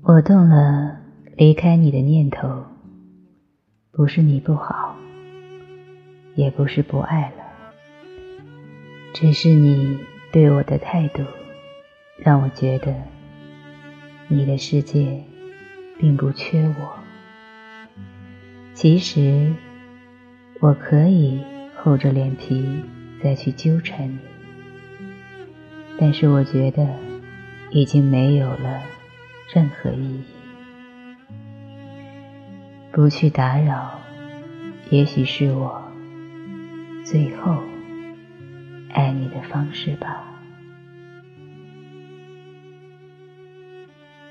我动了离开你的念头，不是你不好，也不是不爱了，只是你对我的态度，让我觉得你的世界并不缺我。其实我可以厚着脸皮再去纠缠你，但是我觉得已经没有了。任何意义，不去打扰，也许是我最后爱你的方式吧。